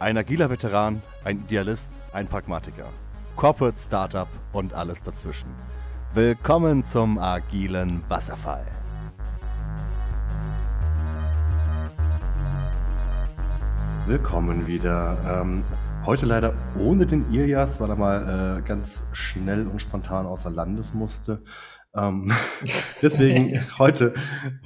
Ein agiler Veteran, ein Idealist, ein Pragmatiker. Corporate Startup und alles dazwischen. Willkommen zum agilen Wasserfall. Willkommen wieder. Ähm, heute leider ohne den Ilias, weil er mal äh, ganz schnell und spontan außer Landes musste. Ähm, deswegen heute,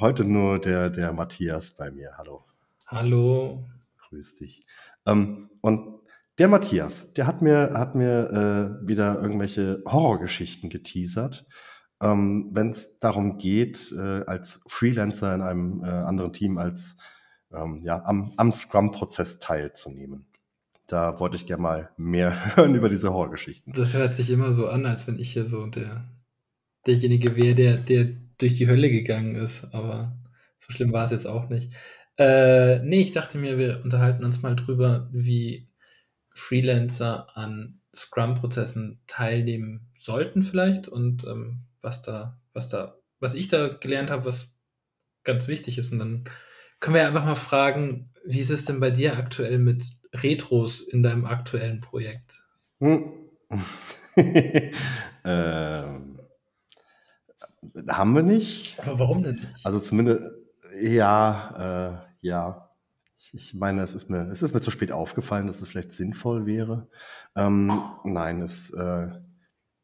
heute nur der, der Matthias bei mir. Hallo. Hallo. Grüß dich. Ähm, und der Matthias, der hat mir, hat mir äh, wieder irgendwelche Horrorgeschichten geteasert. Ähm, Wenn es darum geht, äh, als Freelancer in einem äh, anderen Team als ähm, ja, am, am Scrum-Prozess teilzunehmen. Da wollte ich gerne mal mehr hören über diese Horrorgeschichten. Das hört sich immer so an, als wenn ich hier so der, derjenige wäre, der, der durch die Hölle gegangen ist. Aber so schlimm war es jetzt auch nicht. Äh, nee, ich dachte mir, wir unterhalten uns mal drüber, wie Freelancer an Scrum-Prozessen teilnehmen sollten vielleicht und ähm, was da, was da, was ich da gelernt habe, was ganz wichtig ist. Und dann können wir einfach mal fragen, wie ist es denn bei dir aktuell mit Retros in deinem aktuellen Projekt? Hm. ähm, haben wir nicht. Aber warum denn nicht? Also zumindest, ja, äh, ja, ich meine, es ist mir, es ist mir zu spät aufgefallen, dass es vielleicht sinnvoll wäre. Ähm, nein, es, äh,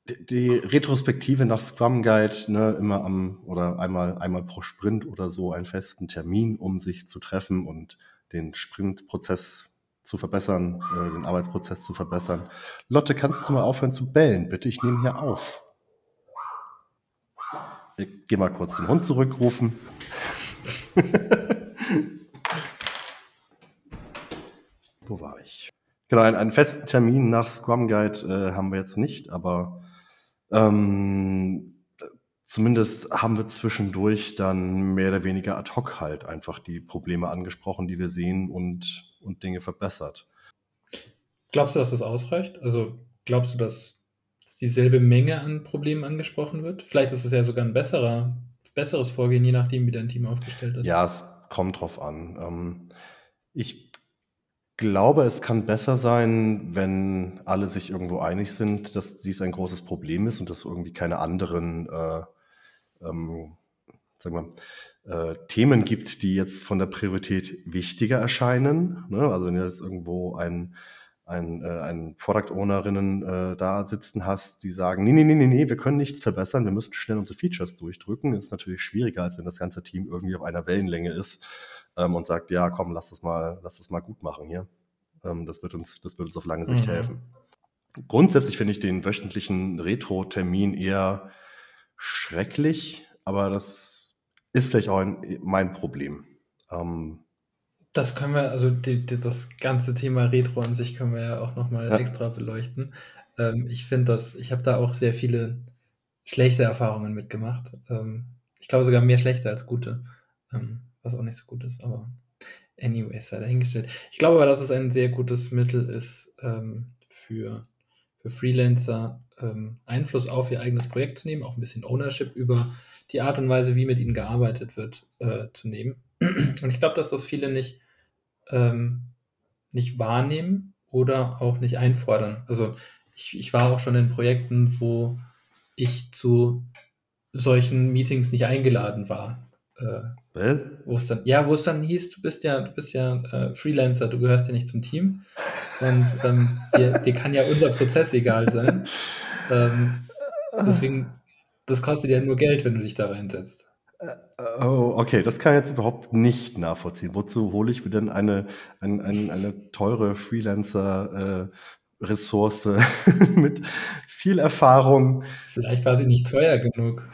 die, die Retrospektive nach Scrum Guide, ne, immer am oder einmal, einmal pro Sprint oder so einen festen Termin, um sich zu treffen und den Sprintprozess zu verbessern, äh, den Arbeitsprozess zu verbessern. Lotte, kannst du mal aufhören zu bellen, bitte? Ich nehme hier auf. Ich gehe mal kurz den Hund zurückrufen. Wo war ich? Genau, einen, einen festen Termin nach Scrum Guide äh, haben wir jetzt nicht, aber ähm, zumindest haben wir zwischendurch dann mehr oder weniger ad hoc halt einfach die Probleme angesprochen, die wir sehen und, und Dinge verbessert. Glaubst du, dass das ausreicht? Also glaubst du, dass, dass dieselbe Menge an Problemen angesprochen wird? Vielleicht ist es ja sogar ein besserer, besseres Vorgehen, je nachdem, wie dein Team aufgestellt ist. Ja, es kommt drauf an. Ähm, ich glaube, es kann besser sein, wenn alle sich irgendwo einig sind, dass dies ein großes Problem ist und dass irgendwie keine anderen äh, ähm, sagen wir, äh, Themen gibt, die jetzt von der Priorität wichtiger erscheinen. Ne? Also wenn jetzt irgendwo ein, ein, äh, ein Product Ownerinnen äh, da sitzen hast, die sagen, nee, nee, nee, nee, nee, wir können nichts verbessern, wir müssen schnell unsere Features durchdrücken, ist natürlich schwieriger, als wenn das ganze Team irgendwie auf einer Wellenlänge ist ähm, und sagt, ja, komm, lass das mal, lass das mal gut machen hier. Ähm, das wird uns, das wird uns auf lange Sicht mhm. helfen. Grundsätzlich finde ich den wöchentlichen Retro-Termin eher schrecklich, aber das ist vielleicht auch ein, mein Problem. Ähm, das können wir, also die, die, das ganze Thema Retro an sich können wir ja auch nochmal ja. extra beleuchten. Ähm, ich finde das, ich habe da auch sehr viele schlechte Erfahrungen mitgemacht. Ähm, ich glaube sogar mehr schlechte als gute. Ähm, was auch nicht so gut ist, aber anyways, sei dahingestellt. Ich glaube aber, dass es ein sehr gutes Mittel ist, ähm, für, für Freelancer ähm, Einfluss auf ihr eigenes Projekt zu nehmen, auch ein bisschen Ownership über die Art und Weise, wie mit ihnen gearbeitet wird, äh, zu nehmen. Und ich glaube, dass das viele nicht, ähm, nicht wahrnehmen oder auch nicht einfordern. Also ich, ich war auch schon in Projekten, wo ich zu solchen Meetings nicht eingeladen war. Äh, wo es dann, ja, wo es dann hieß, du bist ja, du bist ja äh, Freelancer, du gehörst ja nicht zum Team. Und ähm, dir, dir, kann ja unser Prozess egal sein. Ähm, deswegen, das kostet ja nur Geld, wenn du dich da reinsetzt. Äh, oh, okay, das kann ich jetzt überhaupt nicht nachvollziehen. Wozu hole ich mir denn eine, eine, eine, eine teure Freelancer-Ressource äh, mit viel Erfahrung? Vielleicht war sie nicht teuer genug.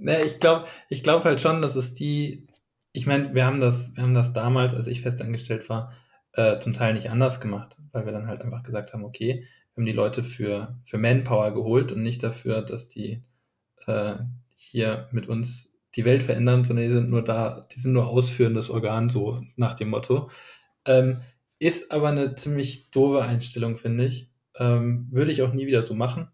Ne, ich glaube ich glaub halt schon, dass es die, ich meine, wir haben das, wir haben das damals, als ich festangestellt war, äh, zum Teil nicht anders gemacht, weil wir dann halt einfach gesagt haben, okay, wir haben die Leute für, für Manpower geholt und nicht dafür, dass die äh, hier mit uns die Welt verändern, sondern die sind nur da, die sind nur ausführendes Organ, so nach dem Motto. Ähm, ist aber eine ziemlich doofe Einstellung, finde ich. Ähm, würde ich auch nie wieder so machen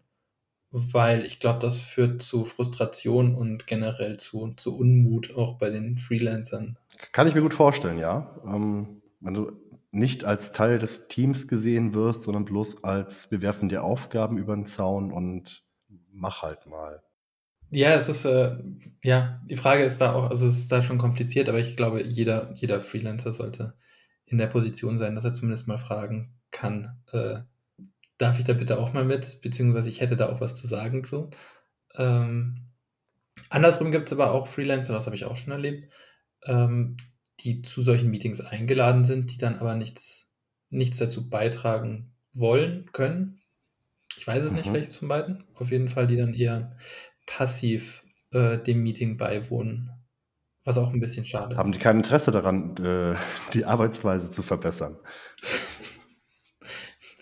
weil ich glaube, das führt zu Frustration und generell zu, zu Unmut auch bei den Freelancern. Kann ich mir gut vorstellen, ja. Ähm, wenn du nicht als Teil des Teams gesehen wirst, sondern bloß als wir werfen dir Aufgaben über den Zaun und mach halt mal. Ja, es ist, äh, ja, die Frage ist da auch, also es ist da schon kompliziert, aber ich glaube, jeder, jeder Freelancer sollte in der Position sein, dass er zumindest mal fragen kann, äh, darf ich da bitte auch mal mit, beziehungsweise ich hätte da auch was zu sagen zu. Ähm, andersrum gibt es aber auch Freelancer, das habe ich auch schon erlebt, ähm, die zu solchen Meetings eingeladen sind, die dann aber nichts, nichts dazu beitragen wollen, können. Ich weiß es mhm. nicht, welches von beiden. Auf jeden Fall, die dann eher passiv äh, dem Meeting beiwohnen, was auch ein bisschen schade Haben die kein Interesse daran, äh, die Arbeitsweise zu verbessern?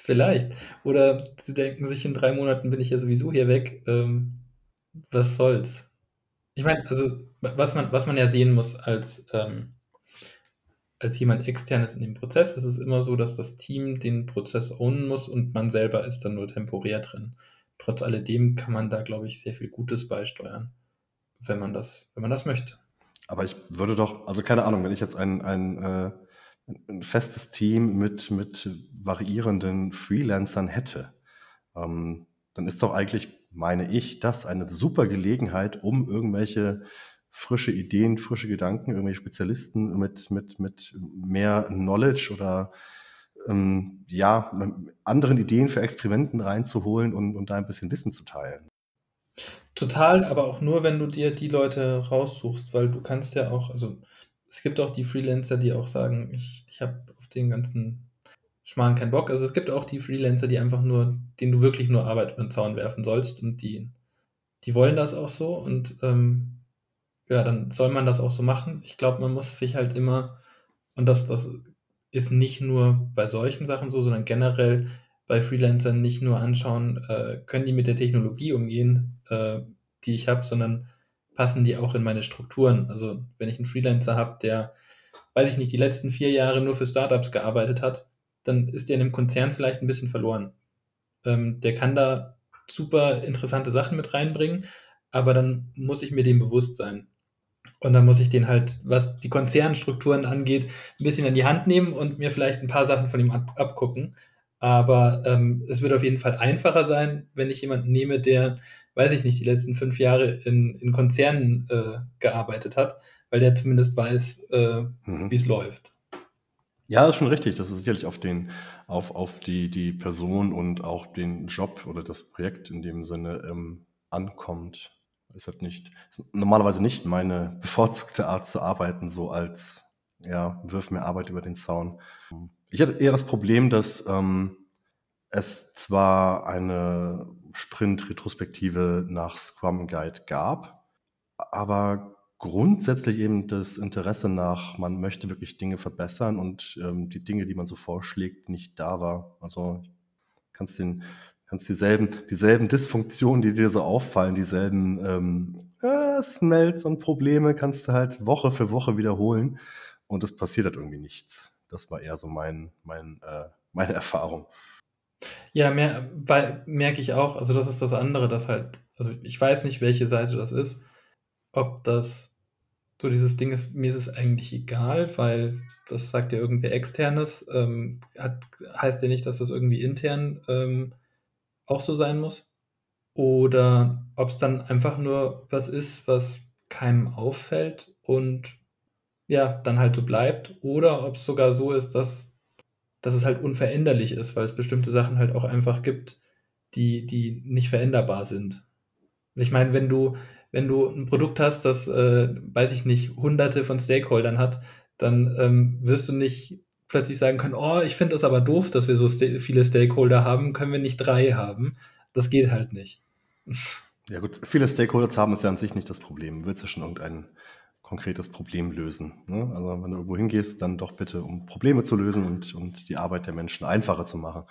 Vielleicht. Oder sie denken sich, in drei Monaten bin ich ja sowieso hier weg. Ähm, was soll's? Ich meine, also was man, was man ja sehen muss als, ähm, als jemand externes in dem Prozess, ist es immer so, dass das Team den Prozess ownen muss und man selber ist dann nur temporär drin. Trotz alledem kann man da, glaube ich, sehr viel Gutes beisteuern, wenn man das, wenn man das möchte. Aber ich würde doch, also keine Ahnung, wenn ich jetzt ein, ein, äh, ein festes Team mit, mit variierenden Freelancern hätte, ähm, dann ist doch eigentlich, meine ich, das eine super Gelegenheit, um irgendwelche frische Ideen, frische Gedanken, irgendwelche Spezialisten mit, mit, mit mehr Knowledge oder ähm, ja, anderen Ideen für Experimenten reinzuholen und, und da ein bisschen Wissen zu teilen. Total, aber auch nur, wenn du dir die Leute raussuchst, weil du kannst ja auch, also es gibt auch die Freelancer, die auch sagen, ich, ich habe auf den ganzen Schmarrn keinen Bock. Also es gibt auch die Freelancer, die einfach nur, denen du wirklich nur Arbeit über den Zaun werfen sollst und die, die wollen das auch so und ähm, ja, dann soll man das auch so machen. Ich glaube, man muss sich halt immer, und das, das ist nicht nur bei solchen Sachen so, sondern generell bei Freelancern nicht nur anschauen, äh, können die mit der Technologie umgehen, äh, die ich habe, sondern passen die auch in meine Strukturen. Also wenn ich einen Freelancer habe, der, weiß ich nicht, die letzten vier Jahre nur für Startups gearbeitet hat, dann ist der in einem Konzern vielleicht ein bisschen verloren. Ähm, der kann da super interessante Sachen mit reinbringen, aber dann muss ich mir dem bewusst sein. Und dann muss ich den halt, was die Konzernstrukturen angeht, ein bisschen in die Hand nehmen und mir vielleicht ein paar Sachen von ihm ab, abgucken. Aber ähm, es wird auf jeden Fall einfacher sein, wenn ich jemanden nehme, der, weiß ich nicht, die letzten fünf Jahre in, in Konzernen äh, gearbeitet hat, weil der zumindest weiß, äh, mhm. wie es läuft. Ja, ist schon richtig. Das ist sicherlich auf den, auf, auf die, die Person und auch den Job oder das Projekt in dem Sinne ähm, ankommt ist halt nicht, ist normalerweise nicht meine bevorzugte Art zu arbeiten, so als, ja, wirf mir Arbeit über den Zaun. Ich hatte eher das Problem, dass ähm, es zwar eine Sprint-Retrospektive nach Scrum Guide gab, aber grundsätzlich eben das Interesse nach, man möchte wirklich Dinge verbessern und ähm, die Dinge, die man so vorschlägt, nicht da war. Also kannst den kannst dieselben, dieselben Dysfunktionen, die dir so auffallen, dieselben ähm, äh, Smells und Probleme kannst du halt Woche für Woche wiederholen und es passiert halt irgendwie nichts. Das war eher so mein, mein, äh, meine Erfahrung. Ja, mehr, weil, merke ich auch. Also das ist das andere, dass halt, also ich weiß nicht, welche Seite das ist, ob das so dieses Ding ist, mir ist es eigentlich egal, weil das sagt ja irgendwie externes, ähm, hat, heißt ja nicht, dass das irgendwie intern ähm, auch so sein muss. Oder ob es dann einfach nur was ist, was keinem auffällt und ja, dann halt so bleibt. Oder ob es sogar so ist, dass, dass es halt unveränderlich ist, weil es bestimmte Sachen halt auch einfach gibt, die, die nicht veränderbar sind. Also ich meine, wenn du, wenn du ein Produkt hast, das, äh, weiß ich nicht, hunderte von Stakeholdern hat, dann ähm, wirst du nicht plötzlich sagen können, oh, ich finde das aber doof, dass wir so st viele Stakeholder haben, können wir nicht drei haben. Das geht halt nicht. Ja gut, viele Stakeholder haben ist ja an sich nicht das Problem. Du willst ja schon irgendein konkretes Problem lösen. Ne? Also wenn du irgendwo hingehst, dann doch bitte, um Probleme zu lösen und, und die Arbeit der Menschen einfacher zu machen.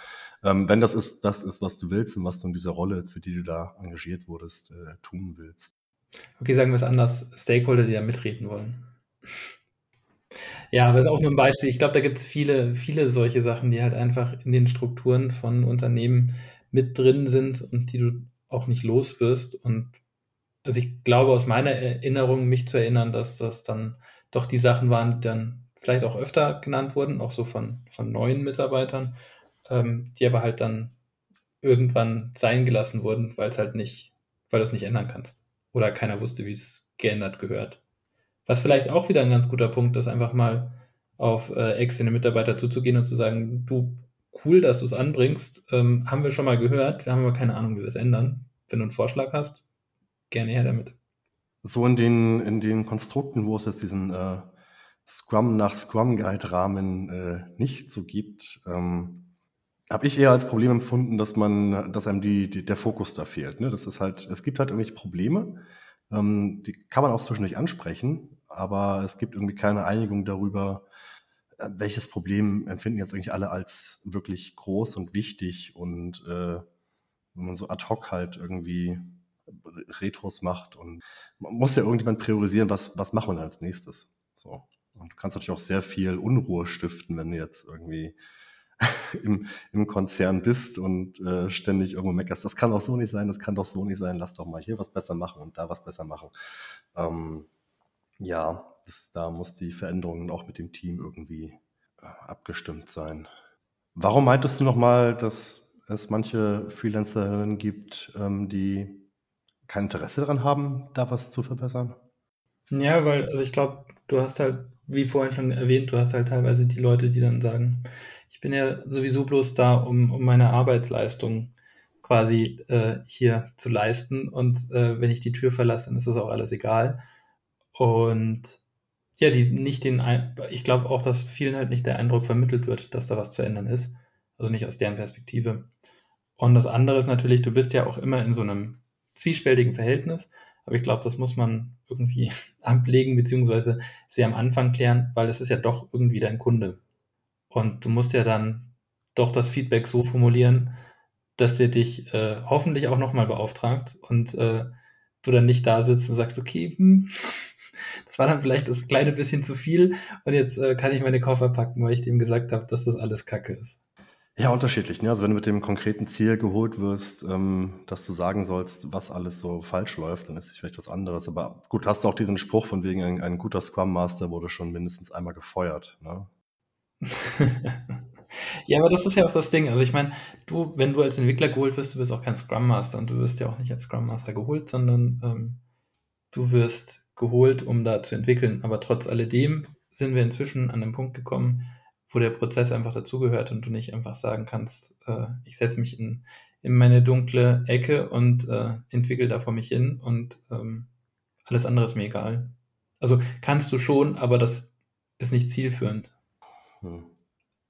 Ähm, wenn das ist, das ist, was du willst und was du in dieser Rolle, für die du da engagiert wurdest, äh, tun willst. Okay, sagen wir es anders. Stakeholder, die da mitreden wollen. Ja, aber ist auch nur ein Beispiel. Ich glaube, da gibt es viele, viele solche Sachen, die halt einfach in den Strukturen von Unternehmen mit drin sind und die du auch nicht los wirst. Und also ich glaube aus meiner Erinnerung, mich zu erinnern, dass das dann doch die Sachen waren, die dann vielleicht auch öfter genannt wurden, auch so von, von neuen Mitarbeitern, ähm, die aber halt dann irgendwann sein gelassen wurden, weil es halt nicht, weil du es nicht ändern kannst. Oder keiner wusste, wie es geändert gehört. Was vielleicht auch wieder ein ganz guter Punkt ist, einfach mal auf äh, externe Mitarbeiter zuzugehen und zu sagen, du, cool, dass du es anbringst, ähm, haben wir schon mal gehört, wir haben aber keine Ahnung, wie wir es ändern. Wenn du einen Vorschlag hast, gerne her damit. So in den, in den Konstrukten, wo es jetzt diesen äh, Scrum nach Scrum Guide Rahmen äh, nicht so gibt, ähm, habe ich eher als Problem empfunden, dass man, dass einem die, die der Fokus da fehlt. Ne? Das ist halt, es gibt halt irgendwelche Probleme, ähm, die kann man auch zwischendurch ansprechen, aber es gibt irgendwie keine Einigung darüber, äh, welches Problem empfinden jetzt eigentlich alle als wirklich groß und wichtig und äh, wenn man so ad hoc halt irgendwie Retros macht und man muss ja irgendjemand priorisieren, was, was macht man als nächstes. So. Und du kannst natürlich auch sehr viel Unruhe stiften, wenn du jetzt irgendwie im, im Konzern bist und äh, ständig irgendwo meckerst. Das kann doch so nicht sein, das kann doch so nicht sein, lass doch mal hier was besser machen und da was besser machen. Ähm, ja, das, da muss die Veränderung auch mit dem Team irgendwie äh, abgestimmt sein. Warum meintest du nochmal, dass es manche Freelancerinnen gibt, ähm, die kein Interesse daran haben, da was zu verbessern? Ja, weil, also ich glaube, du hast halt, wie vorhin schon erwähnt, du hast halt teilweise die Leute, die dann sagen, ich bin ja sowieso bloß da, um, um meine Arbeitsleistung quasi äh, hier zu leisten. Und äh, wenn ich die Tür verlasse, dann ist das auch alles egal. Und ja, die nicht den, ich glaube auch, dass vielen halt nicht der Eindruck vermittelt wird, dass da was zu ändern ist. Also nicht aus deren Perspektive. Und das andere ist natürlich, du bist ja auch immer in so einem zwiespältigen Verhältnis. Aber ich glaube, das muss man irgendwie ablegen, beziehungsweise sehr am Anfang klären, weil es ist ja doch irgendwie dein Kunde. Und du musst ja dann doch das Feedback so formulieren, dass der dich äh, hoffentlich auch nochmal beauftragt und äh, du dann nicht da sitzt und sagst, okay, hm, das war dann vielleicht das kleine bisschen zu viel und jetzt äh, kann ich meine Koffer packen, weil ich dem gesagt habe, dass das alles Kacke ist. Ja, unterschiedlich. Ne? Also wenn du mit dem konkreten Ziel geholt wirst, ähm, dass du sagen sollst, was alles so falsch läuft, dann ist es vielleicht was anderes. Aber gut, hast du auch diesen Spruch von wegen, ein, ein guter Scrum Master wurde schon mindestens einmal gefeuert. Ne? Ja, aber das ist ja auch das Ding. Also ich meine, du, wenn du als Entwickler geholt wirst, du wirst auch kein Scrum Master und du wirst ja auch nicht als Scrum Master geholt, sondern ähm, du wirst geholt, um da zu entwickeln. Aber trotz alledem sind wir inzwischen an einem Punkt gekommen, wo der Prozess einfach dazugehört und du nicht einfach sagen kannst, äh, ich setze mich in, in meine dunkle Ecke und äh, entwickle da vor mich hin und ähm, alles andere ist mir egal. Also kannst du schon, aber das ist nicht zielführend. Hm.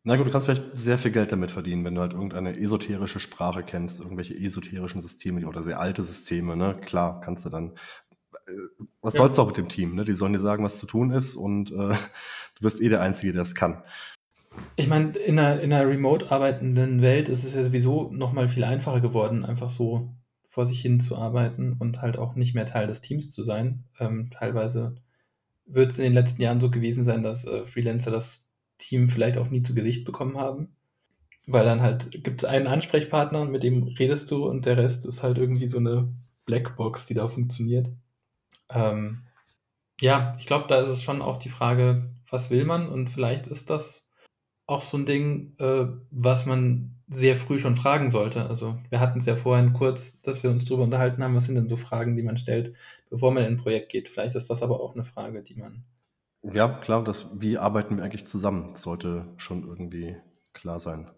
Na gut, du kannst vielleicht sehr viel Geld damit verdienen, wenn du halt irgendeine esoterische Sprache kennst, irgendwelche esoterischen Systeme oder sehr alte Systeme, ne? Klar, kannst du dann. Äh, was ja. sollst du auch mit dem Team? Ne? Die sollen dir sagen, was zu tun ist und äh, du bist eh der Einzige, der es kann. Ich meine, in einer, in einer remote arbeitenden Welt ist es ja sowieso nochmal viel einfacher geworden, einfach so vor sich hin zu arbeiten und halt auch nicht mehr Teil des Teams zu sein. Ähm, teilweise wird es in den letzten Jahren so gewesen sein, dass äh, Freelancer das Team vielleicht auch nie zu Gesicht bekommen haben. Weil dann halt gibt es einen Ansprechpartner, mit dem redest du und der Rest ist halt irgendwie so eine Blackbox, die da funktioniert. Ähm, ja, ich glaube, da ist es schon auch die Frage, was will man? Und vielleicht ist das auch so ein Ding, äh, was man sehr früh schon fragen sollte. Also wir hatten es ja vorhin kurz, dass wir uns darüber unterhalten haben, was sind denn so Fragen, die man stellt, bevor man in ein Projekt geht. Vielleicht ist das aber auch eine Frage, die man ja, klar, das wie arbeiten wir eigentlich zusammen, sollte schon irgendwie klar sein.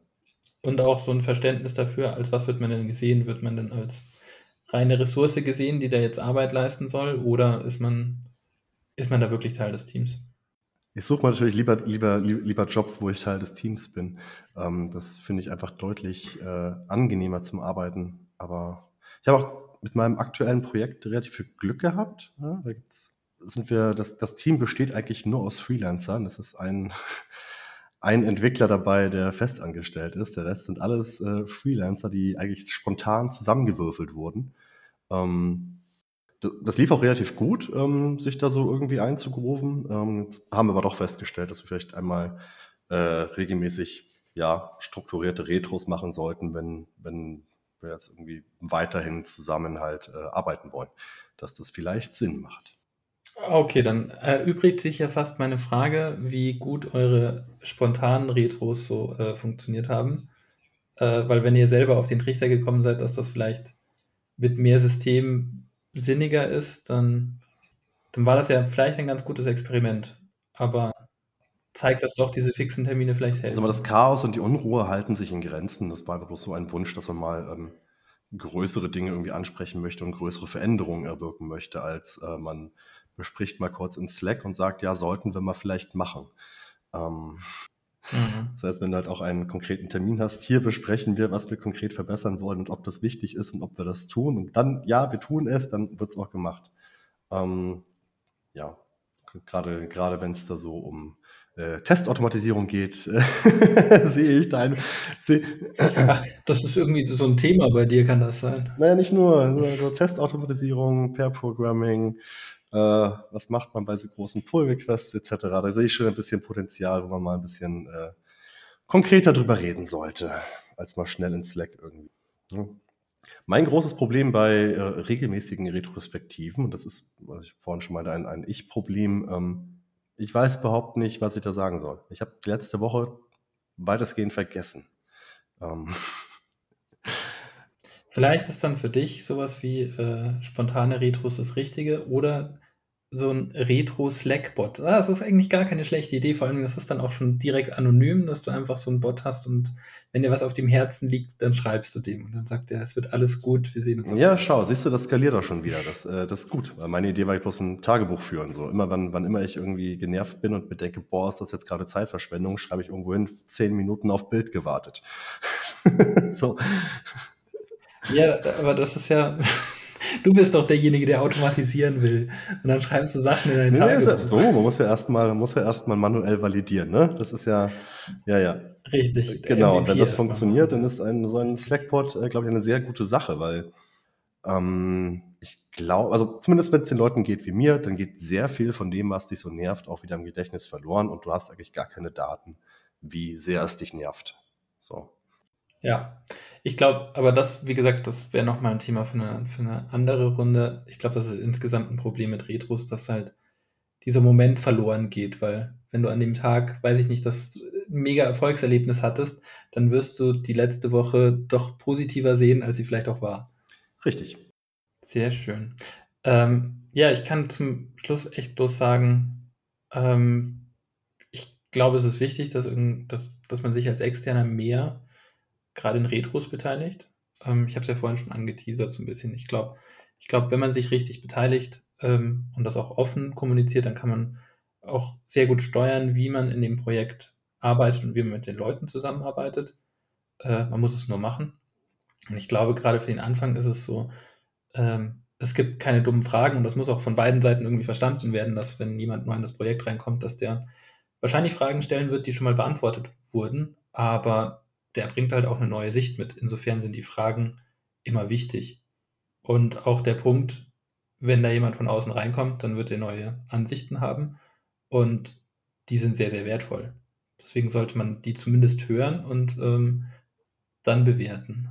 Und auch so ein Verständnis dafür, als was wird man denn gesehen? Wird man denn als reine Ressource gesehen, die da jetzt Arbeit leisten soll, oder ist man, ist man da wirklich Teil des Teams? Ich suche natürlich lieber, lieber, lieber Jobs, wo ich Teil des Teams bin. Ähm, das finde ich einfach deutlich äh, angenehmer zum Arbeiten. Aber ich habe auch mit meinem aktuellen Projekt relativ viel Glück gehabt. Ja, da gibt es sind wir, das, das Team besteht eigentlich nur aus Freelancern. Es ist ein, ein Entwickler dabei, der festangestellt ist. Der Rest sind alles äh, Freelancer, die eigentlich spontan zusammengewürfelt wurden. Ähm, das lief auch relativ gut, ähm, sich da so irgendwie einzugrooven. Ähm, haben wir aber doch festgestellt, dass wir vielleicht einmal äh, regelmäßig ja, strukturierte Retros machen sollten, wenn, wenn wir jetzt irgendwie weiterhin zusammen halt äh, arbeiten wollen, dass das vielleicht Sinn macht. Okay, dann erübrigt sich ja fast meine Frage, wie gut eure spontanen Retros so äh, funktioniert haben. Äh, weil wenn ihr selber auf den Trichter gekommen seid, dass das vielleicht mit mehr System sinniger ist, dann, dann war das ja vielleicht ein ganz gutes Experiment. Aber zeigt, dass doch diese fixen Termine vielleicht helfen. Also das Chaos und die Unruhe halten sich in Grenzen. Das war einfach bloß so ein Wunsch, dass man mal ähm, größere Dinge irgendwie ansprechen möchte und größere Veränderungen erwirken möchte, als äh, man bespricht mal kurz in Slack und sagt, ja, sollten wir mal vielleicht machen. Ähm, mhm. Das heißt, wenn du halt auch einen konkreten Termin hast, hier besprechen wir, was wir konkret verbessern wollen und ob das wichtig ist und ob wir das tun. Und dann, ja, wir tun es, dann wird es auch gemacht. Ähm, ja, gerade, gerade wenn es da so um äh, Testautomatisierung geht, sehe ich dein. Seh Ach, das ist irgendwie so ein Thema bei dir, kann das sein? Naja, nicht nur. Also Testautomatisierung, Pair Programming, äh, was macht man bei so großen Pull-Requests etc. Da sehe ich schon ein bisschen Potenzial, wo man mal ein bisschen äh, konkreter drüber reden sollte, als mal schnell in Slack irgendwie. Ja. Mein großes Problem bei äh, regelmäßigen Retrospektiven, und das ist, was ich vorhin schon meinte, ein, ein Ich-Problem, ähm, ich weiß überhaupt nicht, was ich da sagen soll. Ich habe letzte Woche weitestgehend vergessen. Ähm. Vielleicht ist dann für dich sowas wie äh, spontane Retros das Richtige oder so ein Retro-Slack-Bot. Ah, das ist eigentlich gar keine schlechte Idee, vor allem das ist dann auch schon direkt anonym, dass du einfach so einen Bot hast und wenn dir was auf dem Herzen liegt, dann schreibst du dem und dann sagt er, es wird alles gut, wir sehen uns. Ja, schau, siehst du, das skaliert auch schon wieder. Das, äh, das ist gut. Meine Idee war, ich bloß ein Tagebuch führen. So immer, wann, wann immer ich irgendwie genervt bin und bedenke, boah, ist das jetzt gerade Zeitverschwendung, schreibe ich irgendwo hin, zehn Minuten auf Bild gewartet. so. Ja, aber das ist ja. Du bist doch derjenige, der automatisieren will. Und dann schreibst du Sachen in dein nee, Tagebuch. Ja, so, man muss ja erstmal, muss ja erstmal manuell validieren, ne? Das ist ja, ja, ja. Richtig. Genau. Und wenn das funktioniert, dann ist ein, so ein Slackpot, äh, glaube ich, eine sehr gute Sache, weil ähm, ich glaube, also zumindest wenn es den Leuten geht wie mir, dann geht sehr viel von dem, was dich so nervt, auch wieder im Gedächtnis verloren und du hast eigentlich gar keine Daten, wie sehr es dich nervt. So. Ja, ich glaube, aber das, wie gesagt, das wäre nochmal ein Thema für eine, für eine andere Runde. Ich glaube, das ist insgesamt ein Problem mit Retros, dass halt dieser Moment verloren geht, weil wenn du an dem Tag, weiß ich nicht, das mega Erfolgserlebnis hattest, dann wirst du die letzte Woche doch positiver sehen, als sie vielleicht auch war. Richtig. Sehr schön. Ähm, ja, ich kann zum Schluss echt bloß sagen, ähm, ich glaube, es ist wichtig, dass, dass, dass man sich als Externer mehr gerade in Retros beteiligt. Ähm, ich habe es ja vorhin schon angeteasert so ein bisschen. Ich glaube, ich glaube, wenn man sich richtig beteiligt ähm, und das auch offen kommuniziert, dann kann man auch sehr gut steuern, wie man in dem Projekt arbeitet und wie man mit den Leuten zusammenarbeitet. Äh, man muss es nur machen. Und ich glaube, gerade für den Anfang ist es so, ähm, es gibt keine dummen Fragen und das muss auch von beiden Seiten irgendwie verstanden werden, dass wenn jemand neu in das Projekt reinkommt, dass der wahrscheinlich Fragen stellen wird, die schon mal beantwortet wurden, aber der bringt halt auch eine neue Sicht mit. Insofern sind die Fragen immer wichtig. Und auch der Punkt, wenn da jemand von außen reinkommt, dann wird er neue Ansichten haben und die sind sehr, sehr wertvoll. Deswegen sollte man die zumindest hören und ähm, dann bewerten.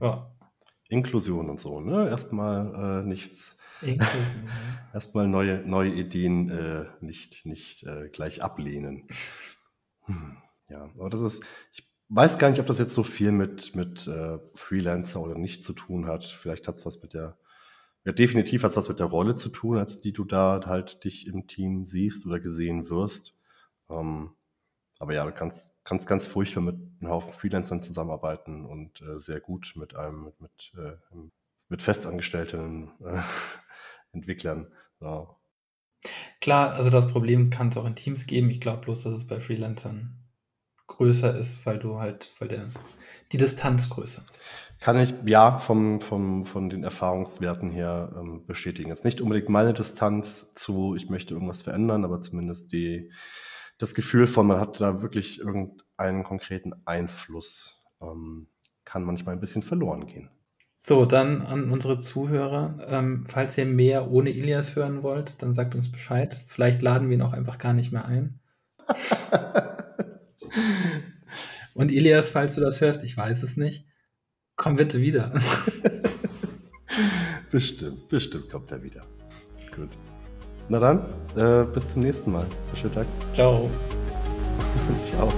Ja. Inklusion und so, ne? Erstmal äh, nichts. Inklusion. Erstmal neue, neue Ideen äh, nicht, nicht äh, gleich ablehnen. Hm, ja, aber das ist, ich weiß gar nicht, ob das jetzt so viel mit, mit äh, Freelancer oder nicht zu tun hat. Vielleicht hat es was mit der, ja, definitiv hat es was mit der Rolle zu tun, als die du da halt dich im Team siehst oder gesehen wirst. Ähm, aber ja, du kannst, kannst ganz furchtbar mit einem Haufen Freelancern zusammenarbeiten und äh, sehr gut mit einem, mit, mit, äh, mit festangestellten äh, Entwicklern. Ja. Klar, also das Problem kann es auch in Teams geben. Ich glaube bloß, dass es bei Freelancern größer ist, weil du halt, weil der, die Distanz größer ist. Kann ich ja vom, vom, von den Erfahrungswerten her ähm, bestätigen. Jetzt nicht unbedingt meine Distanz zu, ich möchte irgendwas verändern, aber zumindest die, das Gefühl von, man hat da wirklich irgendeinen konkreten Einfluss, ähm, kann manchmal ein bisschen verloren gehen. So, dann an unsere Zuhörer. Ähm, falls ihr mehr ohne Ilias hören wollt, dann sagt uns Bescheid. Vielleicht laden wir ihn auch einfach gar nicht mehr ein. Und Ilias, falls du das hörst, ich weiß es nicht, komm bitte wieder. bestimmt, bestimmt kommt er wieder. Gut. Na dann, äh, bis zum nächsten Mal. Schönen Tag. Ciao. Ciao.